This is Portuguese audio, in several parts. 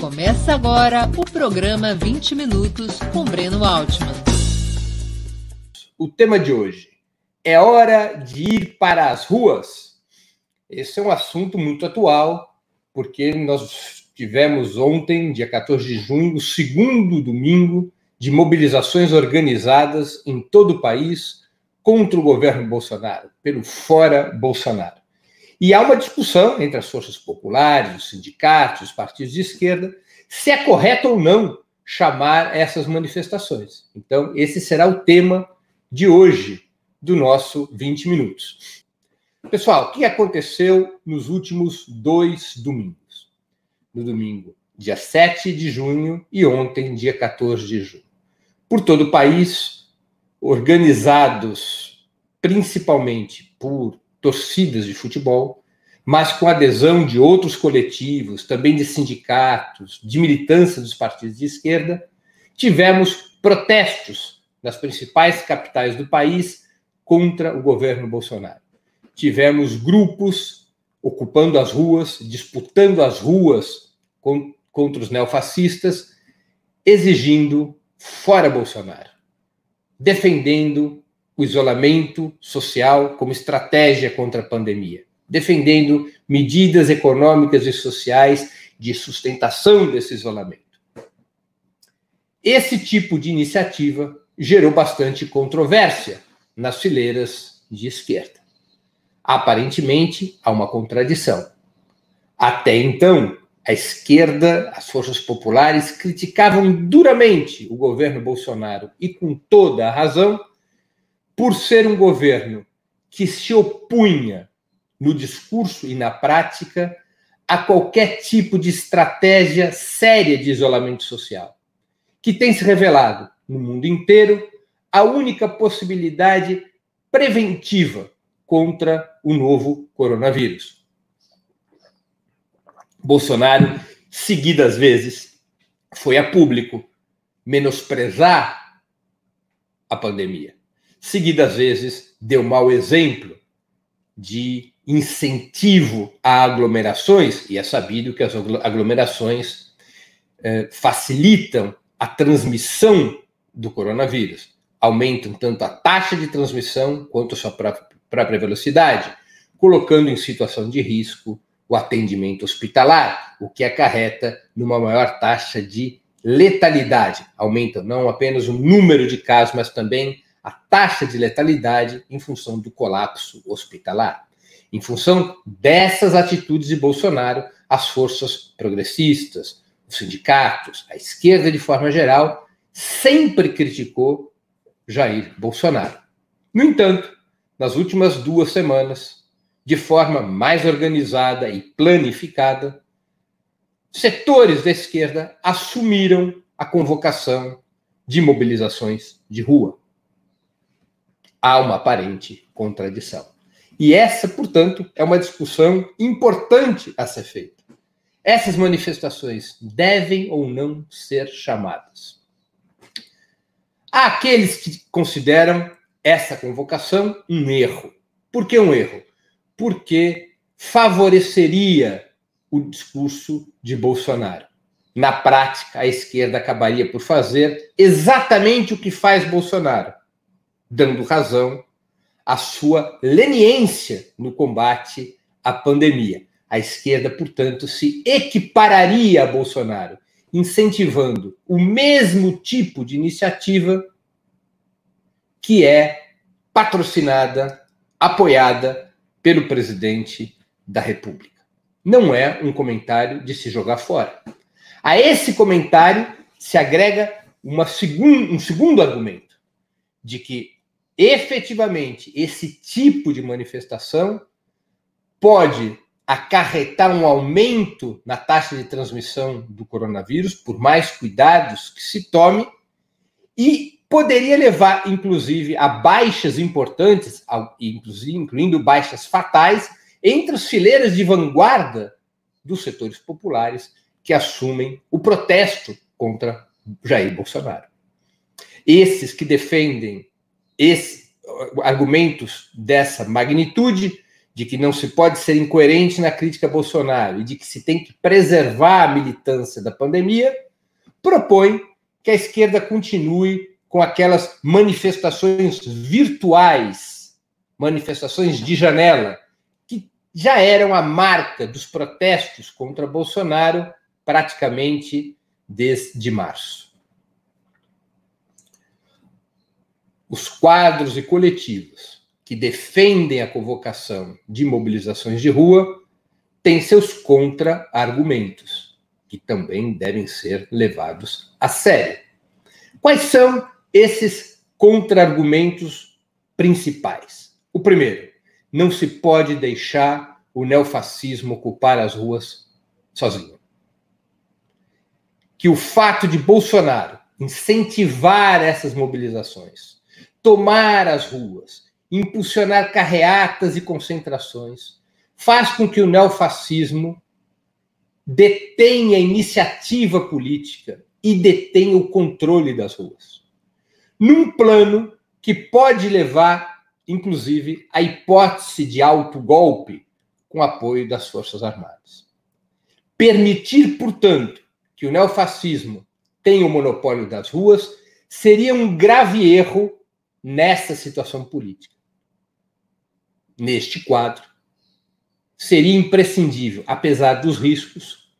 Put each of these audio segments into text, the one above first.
Começa agora o programa 20 Minutos com Breno Altman. O tema de hoje é hora de ir para as ruas. Esse é um assunto muito atual, porque nós tivemos ontem, dia 14 de junho, o segundo domingo de mobilizações organizadas em todo o país contra o governo Bolsonaro, pelo fora Bolsonaro. E há uma discussão entre as forças populares, os sindicatos, os partidos de esquerda, se é correto ou não chamar essas manifestações. Então, esse será o tema de hoje do nosso 20 minutos. Pessoal, o que aconteceu nos últimos dois domingos? No domingo, dia 7 de junho, e ontem, dia 14 de junho. Por todo o país, organizados principalmente por torcidas de futebol, mas com adesão de outros coletivos, também de sindicatos, de militância dos partidos de esquerda, tivemos protestos nas principais capitais do país contra o governo Bolsonaro. Tivemos grupos ocupando as ruas, disputando as ruas contra os neofascistas, exigindo fora Bolsonaro, defendendo o isolamento social como estratégia contra a pandemia, defendendo medidas econômicas e sociais de sustentação desse isolamento. Esse tipo de iniciativa gerou bastante controvérsia nas fileiras de esquerda. Aparentemente, há uma contradição. Até então, a esquerda, as forças populares criticavam duramente o governo Bolsonaro e com toda a razão por ser um governo que se opunha no discurso e na prática a qualquer tipo de estratégia séria de isolamento social, que tem se revelado no mundo inteiro a única possibilidade preventiva contra o novo coronavírus. Bolsonaro, seguidas vezes, foi a público menosprezar a pandemia seguidas vezes deu mau exemplo de incentivo a aglomerações, e é sabido que as aglomerações eh, facilitam a transmissão do coronavírus, aumentam tanto a taxa de transmissão quanto a sua própria velocidade, colocando em situação de risco o atendimento hospitalar, o que acarreta numa maior taxa de letalidade. Aumenta não apenas o número de casos, mas também a taxa de letalidade em função do colapso hospitalar. Em função dessas atitudes de Bolsonaro, as forças progressistas, os sindicatos, a esquerda de forma geral, sempre criticou Jair Bolsonaro. No entanto, nas últimas duas semanas, de forma mais organizada e planificada, setores da esquerda assumiram a convocação de mobilizações de rua há uma aparente contradição. E essa, portanto, é uma discussão importante a ser feita. Essas manifestações devem ou não ser chamadas. Há aqueles que consideram essa convocação um erro. Por que um erro? Porque favoreceria o discurso de Bolsonaro. Na prática, a esquerda acabaria por fazer exatamente o que faz Bolsonaro dando razão à sua leniência no combate à pandemia. A esquerda, portanto, se equipararia a Bolsonaro, incentivando o mesmo tipo de iniciativa que é patrocinada, apoiada pelo presidente da República. Não é um comentário de se jogar fora. A esse comentário se agrega segun, um segundo argumento de que efetivamente esse tipo de manifestação pode acarretar um aumento na taxa de transmissão do coronavírus, por mais cuidados que se tome, e poderia levar, inclusive, a baixas importantes, incluindo baixas fatais, entre as fileiras de vanguarda dos setores populares que assumem o protesto contra Jair Bolsonaro. Esses que defendem esse, argumentos dessa magnitude de que não se pode ser incoerente na crítica a Bolsonaro e de que se tem que preservar a militância da pandemia, propõe que a esquerda continue com aquelas manifestações virtuais, manifestações de janela, que já eram a marca dos protestos contra Bolsonaro praticamente desde março. Os quadros e coletivos que defendem a convocação de mobilizações de rua têm seus contra-argumentos, que também devem ser levados a sério. Quais são esses contra-argumentos principais? O primeiro, não se pode deixar o neofascismo ocupar as ruas sozinho. Que o fato de Bolsonaro incentivar essas mobilizações, tomar as ruas, impulsionar carreatas e concentrações, faz com que o neofascismo detenha a iniciativa política e detenha o controle das ruas. Num plano que pode levar, inclusive, à hipótese de autogolpe com apoio das Forças Armadas. Permitir, portanto, que o neofascismo tenha o monopólio das ruas seria um grave erro nessa situação política neste quadro, seria imprescindível, apesar dos riscos,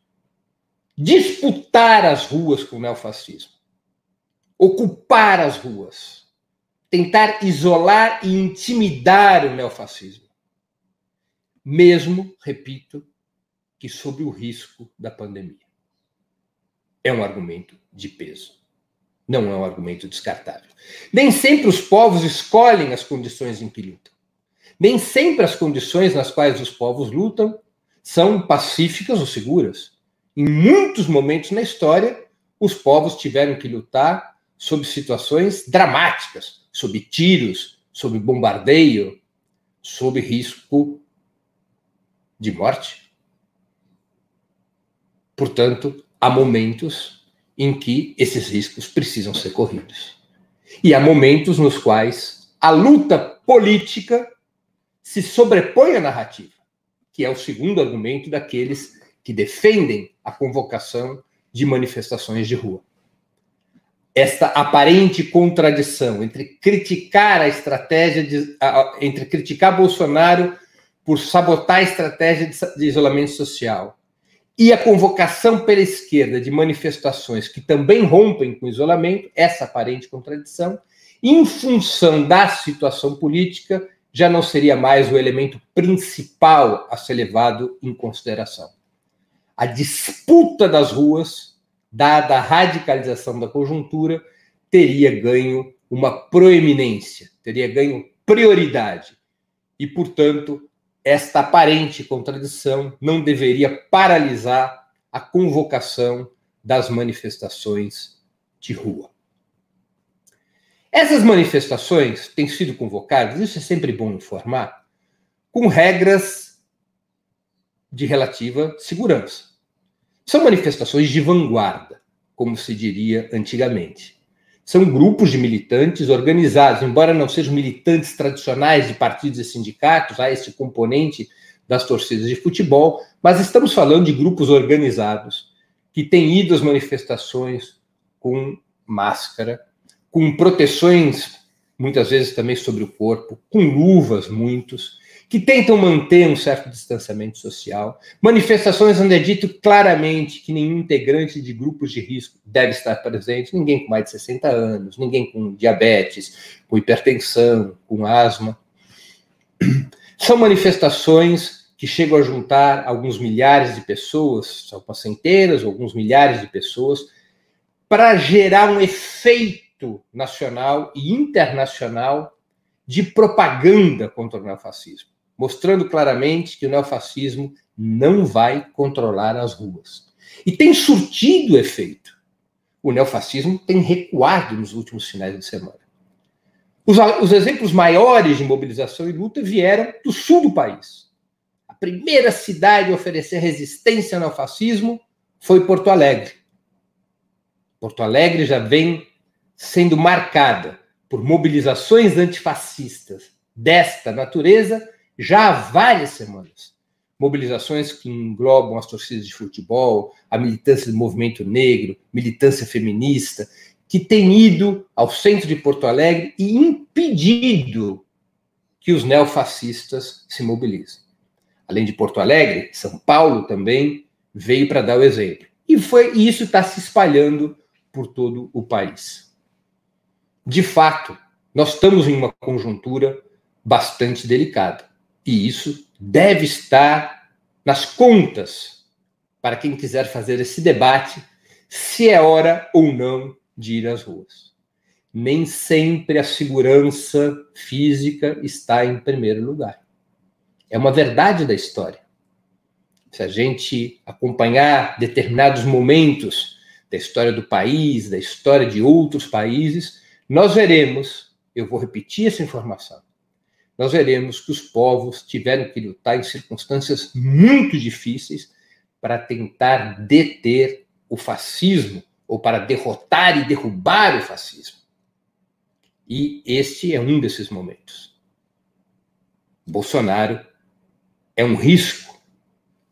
disputar as ruas com o neofascismo, ocupar as ruas, tentar isolar e intimidar o neofascismo, mesmo, repito, que sob o risco da pandemia. É um argumento de peso. Não é um argumento descartável. Nem sempre os povos escolhem as condições em que lutam. Nem sempre as condições nas quais os povos lutam são pacíficas ou seguras. Em muitos momentos na história, os povos tiveram que lutar sob situações dramáticas, sob tiros, sob bombardeio, sob risco de morte. Portanto, há momentos em que esses riscos precisam ser corridos. E há momentos nos quais a luta política se sobrepõe à narrativa, que é o segundo argumento daqueles que defendem a convocação de manifestações de rua. Esta aparente contradição entre criticar a estratégia de, entre criticar Bolsonaro por sabotar a estratégia de, isolamento social e a convocação pela esquerda de manifestações que também rompem com o isolamento, essa aparente contradição, em função da situação política já não seria mais o elemento principal a ser levado em consideração. A disputa das ruas, dada a radicalização da conjuntura, teria ganho uma proeminência, teria ganho prioridade. E, portanto, esta aparente contradição não deveria paralisar a convocação das manifestações de rua. Essas manifestações têm sido convocadas, isso é sempre bom informar, com regras de relativa segurança. São manifestações de vanguarda, como se diria antigamente. São grupos de militantes organizados, embora não sejam militantes tradicionais de partidos e sindicatos, há esse componente das torcidas de futebol, mas estamos falando de grupos organizados que têm ido às manifestações com máscara, com proteções, muitas vezes também sobre o corpo, com luvas, muitos, que tentam manter um certo distanciamento social, manifestações onde é dito claramente que nenhum integrante de grupos de risco deve estar presente, ninguém com mais de 60 anos, ninguém com diabetes, com hipertensão, com asma. São manifestações que chegam a juntar alguns milhares de pessoas, algumas centenas, alguns milhares de pessoas, para gerar um efeito nacional e internacional de propaganda contra o neofascismo, mostrando claramente que o neofascismo não vai controlar as ruas. E tem surtido efeito. O neofascismo tem recuado nos últimos finais de semana. Os, os exemplos maiores de mobilização e luta vieram do sul do país. A primeira cidade a oferecer resistência ao neofascismo foi Porto Alegre. Porto Alegre já vem sendo marcada por mobilizações antifascistas desta natureza já há várias semanas. Mobilizações que englobam as torcidas de futebol, a militância do movimento negro, militância feminista, que tem ido ao centro de Porto Alegre e impedido que os neofascistas se mobilizem. Além de Porto Alegre, São Paulo também veio para dar o exemplo. E, foi, e isso está se espalhando por todo o país. De fato, nós estamos em uma conjuntura bastante delicada. E isso deve estar nas contas para quem quiser fazer esse debate se é hora ou não de ir às ruas. Nem sempre a segurança física está em primeiro lugar. É uma verdade da história. Se a gente acompanhar determinados momentos da história do país, da história de outros países, nós veremos, eu vou repetir essa informação, nós veremos que os povos tiveram que lutar em circunstâncias muito difíceis para tentar deter o fascismo ou para derrotar e derrubar o fascismo. E este é um desses momentos. Bolsonaro é um risco.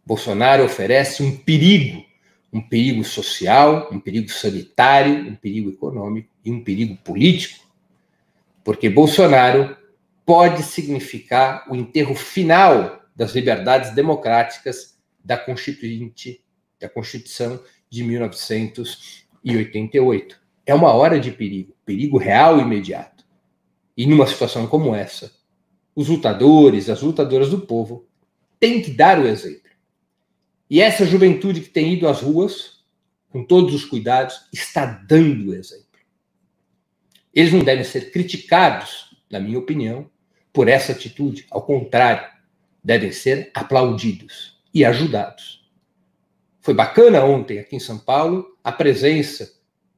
Bolsonaro oferece um perigo, um perigo social, um perigo sanitário, um perigo econômico e um perigo político, porque Bolsonaro pode significar o enterro final das liberdades democráticas da Constituinte, da Constituição de 1900 e 88. É uma hora de perigo, perigo real e imediato. E numa situação como essa, os lutadores, as lutadoras do povo têm que dar o exemplo. E essa juventude que tem ido às ruas, com todos os cuidados, está dando o exemplo. Eles não devem ser criticados, na minha opinião, por essa atitude. Ao contrário, devem ser aplaudidos e ajudados. Foi bacana ontem aqui em São Paulo a presença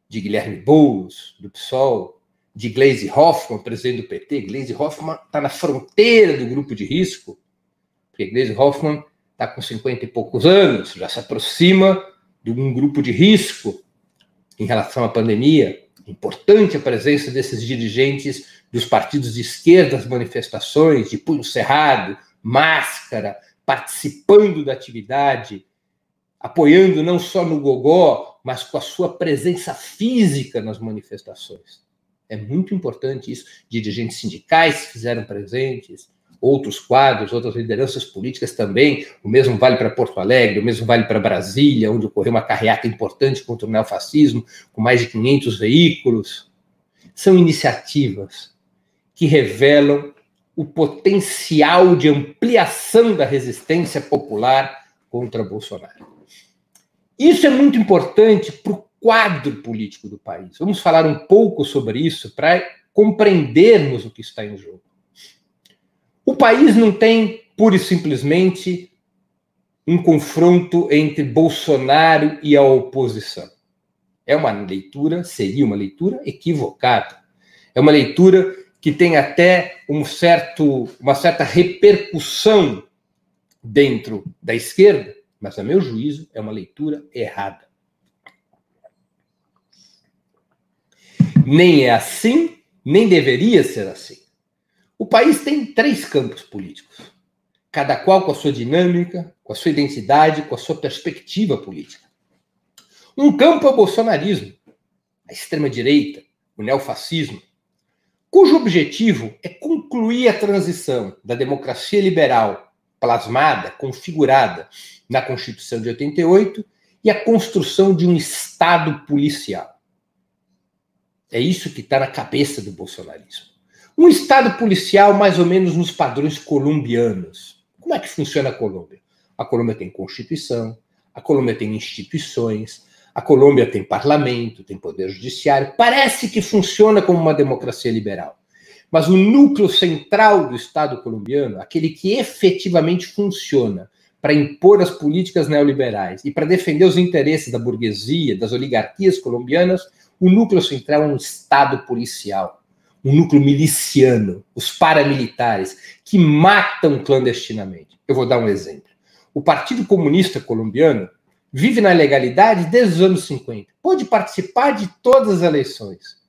de Guilherme Boulos, do PSOL, de Gleisi Hoffmann, presidente do PT. Gleisi Hoffmann está na fronteira do grupo de risco, porque Gleisi Hoffmann está com 50 e poucos anos, já se aproxima de um grupo de risco em relação à pandemia. Importante a presença desses dirigentes dos partidos de esquerda nas manifestações, de punho cerrado, máscara, participando da atividade apoiando não só no gogó, mas com a sua presença física nas manifestações. É muito importante isso. Dirigentes sindicais fizeram presentes, outros quadros, outras lideranças políticas também. O mesmo vale para Porto Alegre, o mesmo vale para Brasília, onde ocorreu uma carreata importante contra o neofascismo, com mais de 500 veículos. São iniciativas que revelam o potencial de ampliação da resistência popular contra Bolsonaro. Isso é muito importante para o quadro político do país. Vamos falar um pouco sobre isso para compreendermos o que está em jogo. O país não tem pura e simplesmente um confronto entre Bolsonaro e a oposição. É uma leitura, seria uma leitura equivocada. É uma leitura que tem até um certo, uma certa repercussão dentro da esquerda, mas, a meu juízo, é uma leitura errada. Nem é assim, nem deveria ser assim. O país tem três campos políticos, cada qual com a sua dinâmica, com a sua identidade, com a sua perspectiva política. Um campo é o bolsonarismo, a extrema-direita, o neofascismo, cujo objetivo é concluir a transição da democracia liberal plasmada, configurada na Constituição de 88 e a construção de um Estado policial. É isso que está na cabeça do bolsonarismo. Um Estado policial mais ou menos nos padrões colombianos. Como é que funciona a Colômbia? A Colômbia tem Constituição, a Colômbia tem instituições, a Colômbia tem parlamento, tem poder judiciário. Parece que funciona como uma democracia liberal. Mas o núcleo central do Estado colombiano, aquele que efetivamente funciona para impor as políticas neoliberais e para defender os interesses da burguesia, das oligarquias colombianas, o núcleo central é um Estado policial, um núcleo miliciano, os paramilitares, que matam clandestinamente. Eu vou dar um exemplo. O Partido Comunista Colombiano vive na legalidade desde os anos 50, pode participar de todas as eleições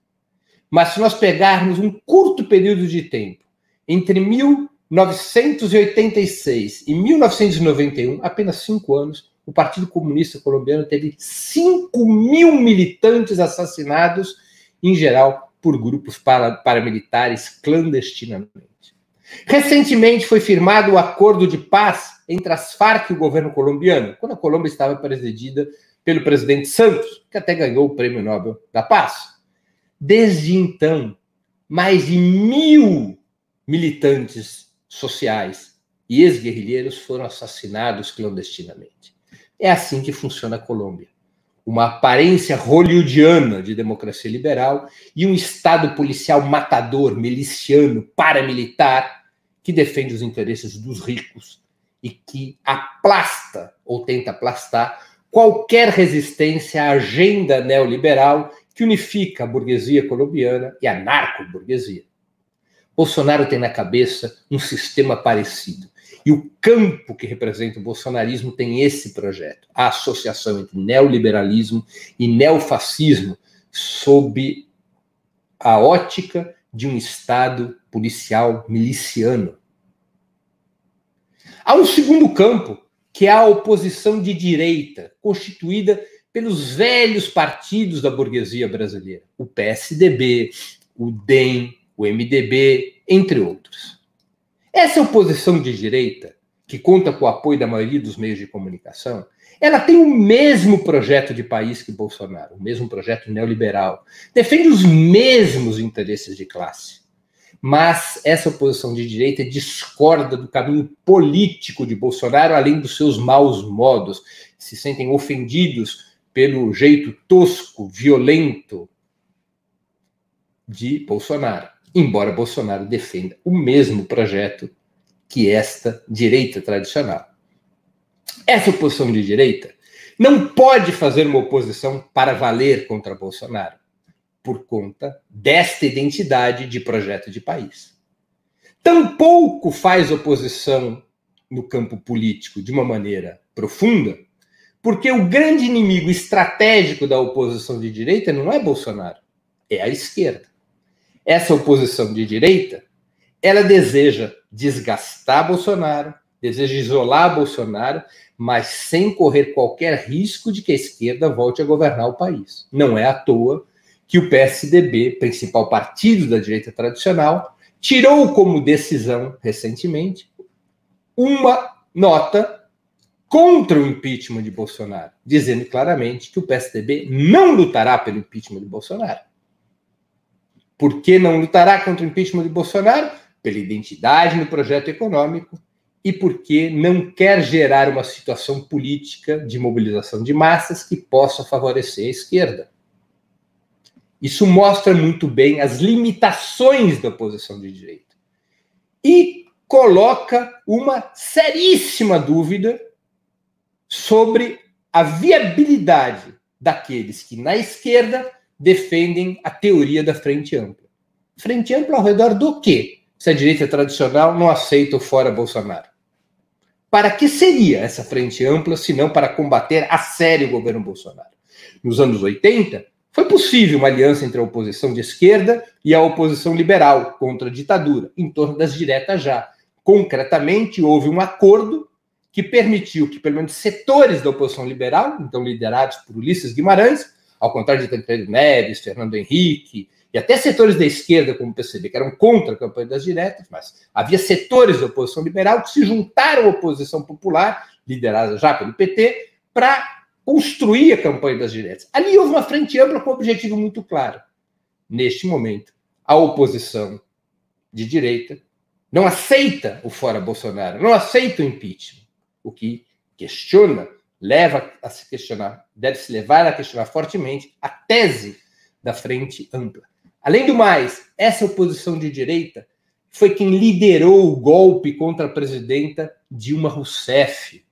mas se nós pegarmos um curto período de tempo, entre 1900 1986 e 1991, apenas cinco anos, o Partido Comunista Colombiano teve 5 mil militantes assassinados, em geral por grupos paramilitares clandestinamente. Recentemente foi firmado o acordo de paz entre as Farc e o governo colombiano, quando a Colômbia estava presidida pelo presidente Santos, que até ganhou o Prêmio Nobel da Paz. Desde então, mais de mil militantes sociais e ex-guerrilheiros foram assassinados clandestinamente. É assim que funciona a Colômbia. Uma aparência hollywoodiana de democracia liberal e um Estado policial matador, miliciano, paramilitar, que defende os interesses dos ricos e que aplasta ou tenta aplastar qualquer resistência à agenda neoliberal que unifica a burguesia colombiana e a narco-burguesia. Bolsonaro tem na cabeça um sistema parecido. E o campo que representa o bolsonarismo tem esse projeto, a associação entre neoliberalismo e neofascismo sob a ótica de um Estado policial miliciano. Há um segundo campo, que é a oposição de direita, constituída pelos velhos partidos da burguesia brasileira, o PSDB, o DEM, o MDB, entre outros. Essa oposição de direita, que conta com o apoio da maioria dos meios de comunicação, ela tem o mesmo projeto de país que Bolsonaro, o mesmo projeto neoliberal, defende os mesmos interesses de classe. Mas essa oposição de direita discorda do caminho político de Bolsonaro, além dos seus maus modos, se sentem ofendidos pelo jeito tosco, violento de Bolsonaro embora Bolsonaro defenda o mesmo projeto que esta direita tradicional. Essa oposição de direita não pode fazer uma oposição para valer contra Bolsonaro, por conta desta identidade de projeto de país. Tampouco faz oposição no campo político de uma maneira profunda, porque o grande inimigo estratégico da oposição de direita não é Bolsonaro, é a esquerda essa oposição de direita, ela deseja desgastar Bolsonaro, deseja isolar Bolsonaro, mas sem correr qualquer risco de que a esquerda volte a governar o país. Não é à toa que o PSDB, principal partido da direita tradicional, tirou como decisão recentemente uma nota contra o impeachment de Bolsonaro, dizendo claramente que o PSDB não lutará pelo impeachment de Bolsonaro. Por que não lutará contra o impeachment de Bolsonaro? Pela identidade no projeto econômico e porque não quer gerar uma situação política de mobilização de massas que possa favorecer a esquerda. Isso mostra muito bem as limitações da oposição de direita. E coloca uma seríssima dúvida sobre a viabilidade daqueles que na esquerda defendem a teoria da frente ampla. Frente ampla ao redor do quê? Se a direita tradicional não aceita o fora Bolsonaro. Para que seria essa frente ampla se não para combater a sério o governo Bolsonaro? Nos anos 80, foi possível uma aliança entre a oposição de esquerda e a oposição liberal contra a ditadura, em torno das diretas já. Concretamente, houve um acordo que permitiu que, pelo menos, setores da oposição liberal, então liderados por Ulisses Guimarães, ao contrário de Tancredo Neves, Fernando Henrique e até setores da esquerda, como o que eram contra a campanha das diretas, mas havia setores da oposição liberal que se juntaram à oposição popular, liderada já pelo PT, para construir a campanha das diretas. Ali houve uma frente ampla com um objetivo muito claro. Neste momento, a oposição de direita não aceita o fora Bolsonaro, não aceita o impeachment, o que questiona leva a se questionar, deve se levar a questionar fortemente a tese da frente ampla. Além do mais, essa oposição de direita foi quem liderou o golpe contra a presidenta Dilma Rousseff.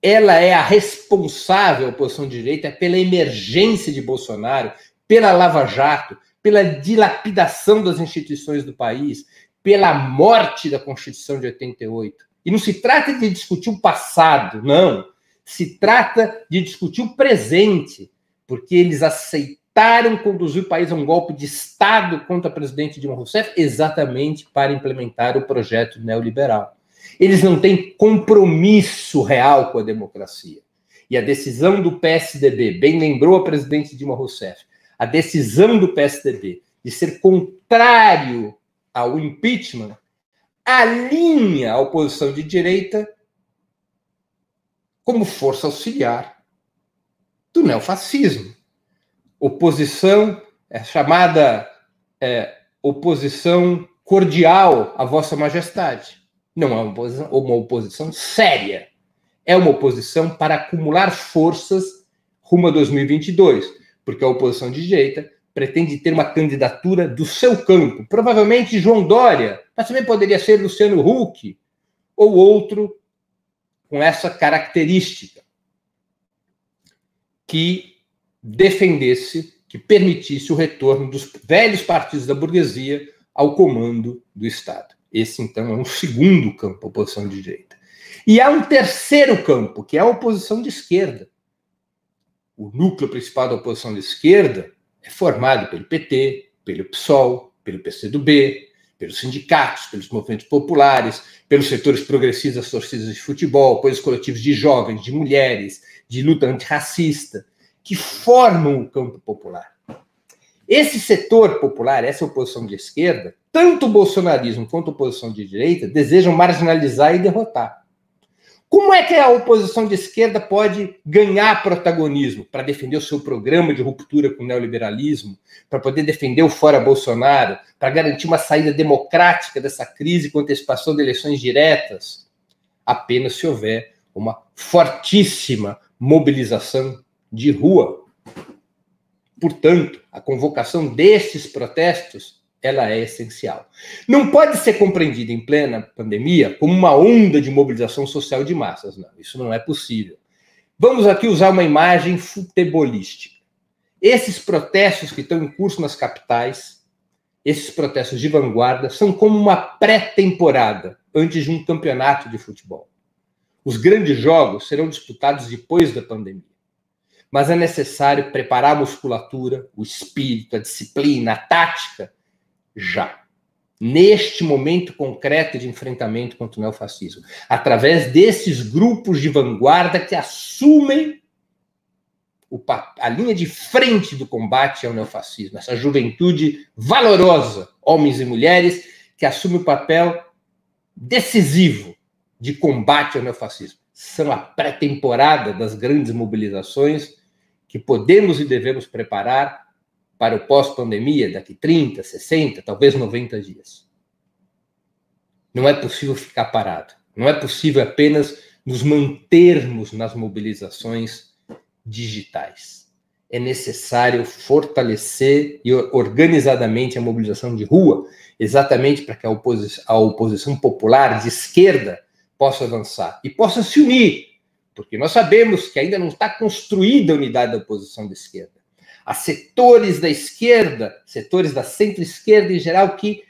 Ela é a responsável, a oposição de direita, pela emergência de Bolsonaro, pela Lava Jato, pela dilapidação das instituições do país, pela morte da Constituição de 88. E não se trata de discutir o passado, não se trata de discutir o presente, porque eles aceitaram tentaram conduzir o país a um golpe de Estado contra o presidente Dilma Rousseff exatamente para implementar o projeto neoliberal. Eles não têm compromisso real com a democracia. E a decisão do PSDB, bem lembrou a presidente Dilma Rousseff, a decisão do PSDB de ser contrário ao impeachment alinha a oposição de direita como força auxiliar do neofascismo. Oposição é chamada é, oposição cordial à Vossa Majestade. Não é uma oposição, uma oposição séria. É uma oposição para acumular forças rumo a 2022, porque a oposição de direita pretende ter uma candidatura do seu campo, provavelmente João Dória, mas também poderia ser Luciano Huck ou outro com essa característica que defendesse, que permitisse o retorno dos velhos partidos da burguesia ao comando do Estado. Esse, então, é um segundo campo, a oposição de direita. E há um terceiro campo, que é a oposição de esquerda. O núcleo principal da oposição de esquerda é formado pelo PT, pelo PSOL, pelo PCdoB, pelos sindicatos, pelos movimentos populares, pelos setores progressistas das torcidas de futebol, pelos coletivos de jovens, de mulheres, de luta antirracista, que formam o campo popular. Esse setor popular, essa oposição de esquerda, tanto o bolsonarismo quanto a oposição de direita desejam marginalizar e derrotar. Como é que a oposição de esquerda pode ganhar protagonismo para defender o seu programa de ruptura com o neoliberalismo, para poder defender o fora Bolsonaro, para garantir uma saída democrática dessa crise com antecipação de eleições diretas? Apenas se houver uma fortíssima mobilização de rua. Portanto, a convocação destes protestos ela é essencial. Não pode ser compreendida em plena pandemia como uma onda de mobilização social de massas. Não, isso não é possível. Vamos aqui usar uma imagem futebolística. Esses protestos que estão em curso nas capitais, esses protestos de vanguarda, são como uma pré-temporada antes de um campeonato de futebol. Os grandes jogos serão disputados depois da pandemia. Mas é necessário preparar a musculatura, o espírito, a disciplina, a tática já. Neste momento concreto de enfrentamento contra o neofascismo, através desses grupos de vanguarda que assumem a linha de frente do combate ao neofascismo, essa juventude valorosa, homens e mulheres, que assume o papel decisivo de combate ao neofascismo. São a pré-temporada das grandes mobilizações que podemos e devemos preparar para o pós-pandemia, daqui 30, 60, talvez 90 dias. Não é possível ficar parado. Não é possível apenas nos mantermos nas mobilizações digitais. É necessário fortalecer e organizadamente a mobilização de rua, exatamente para que a, oposi a oposição popular de esquerda possa avançar e possa se unir, porque nós sabemos que ainda não está construída a unidade da oposição de esquerda a setores da esquerda, setores da centro-esquerda em geral, que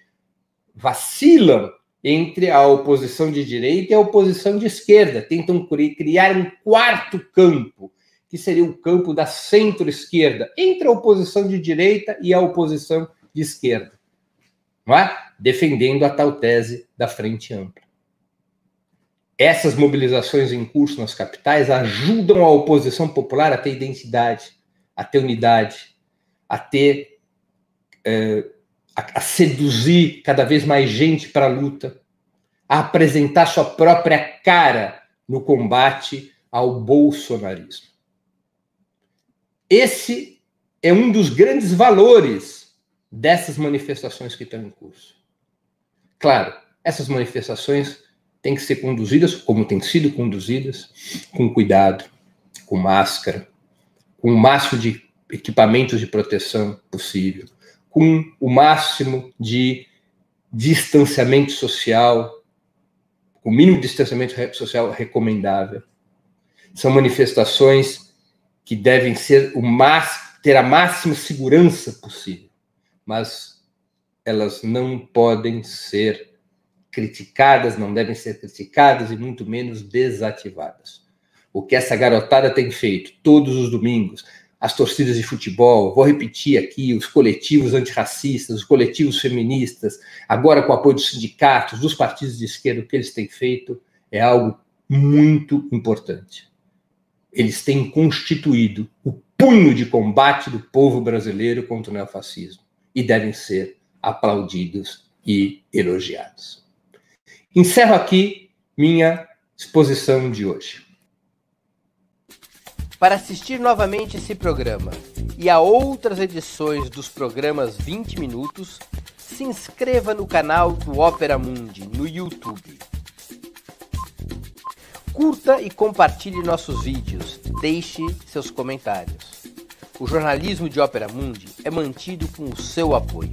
vacilam entre a oposição de direita e a oposição de esquerda, tentam criar um quarto campo, que seria o campo da centro-esquerda, entre a oposição de direita e a oposição de esquerda, não é? defendendo a tal tese da frente ampla. Essas mobilizações em curso nas capitais ajudam a oposição popular a ter identidade, a ter unidade, a ter. É, a, a seduzir cada vez mais gente para a luta, a apresentar sua própria cara no combate ao bolsonarismo. Esse é um dos grandes valores dessas manifestações que estão em curso. Claro, essas manifestações têm que ser conduzidas como têm sido conduzidas, com cuidado, com máscara, com o máximo de equipamentos de proteção possível, com o máximo de distanciamento social, o mínimo distanciamento social recomendável. São manifestações que devem ser o ter a máxima segurança possível, mas elas não podem ser criticadas, não devem ser criticadas e muito menos desativadas o que essa garotada tem feito todos os domingos, as torcidas de futebol, vou repetir aqui, os coletivos antirracistas, os coletivos feministas, agora com o apoio dos sindicatos, dos partidos de esquerda, o que eles têm feito é algo muito importante. Eles têm constituído o punho de combate do povo brasileiro contra o neofascismo e devem ser aplaudidos e elogiados. Encerro aqui minha exposição de hoje. Para assistir novamente esse programa e a outras edições dos programas 20 Minutos, se inscreva no canal do Opera Mundi no YouTube. Curta e compartilhe nossos vídeos, deixe seus comentários. O jornalismo de Opera Mundi é mantido com o seu apoio.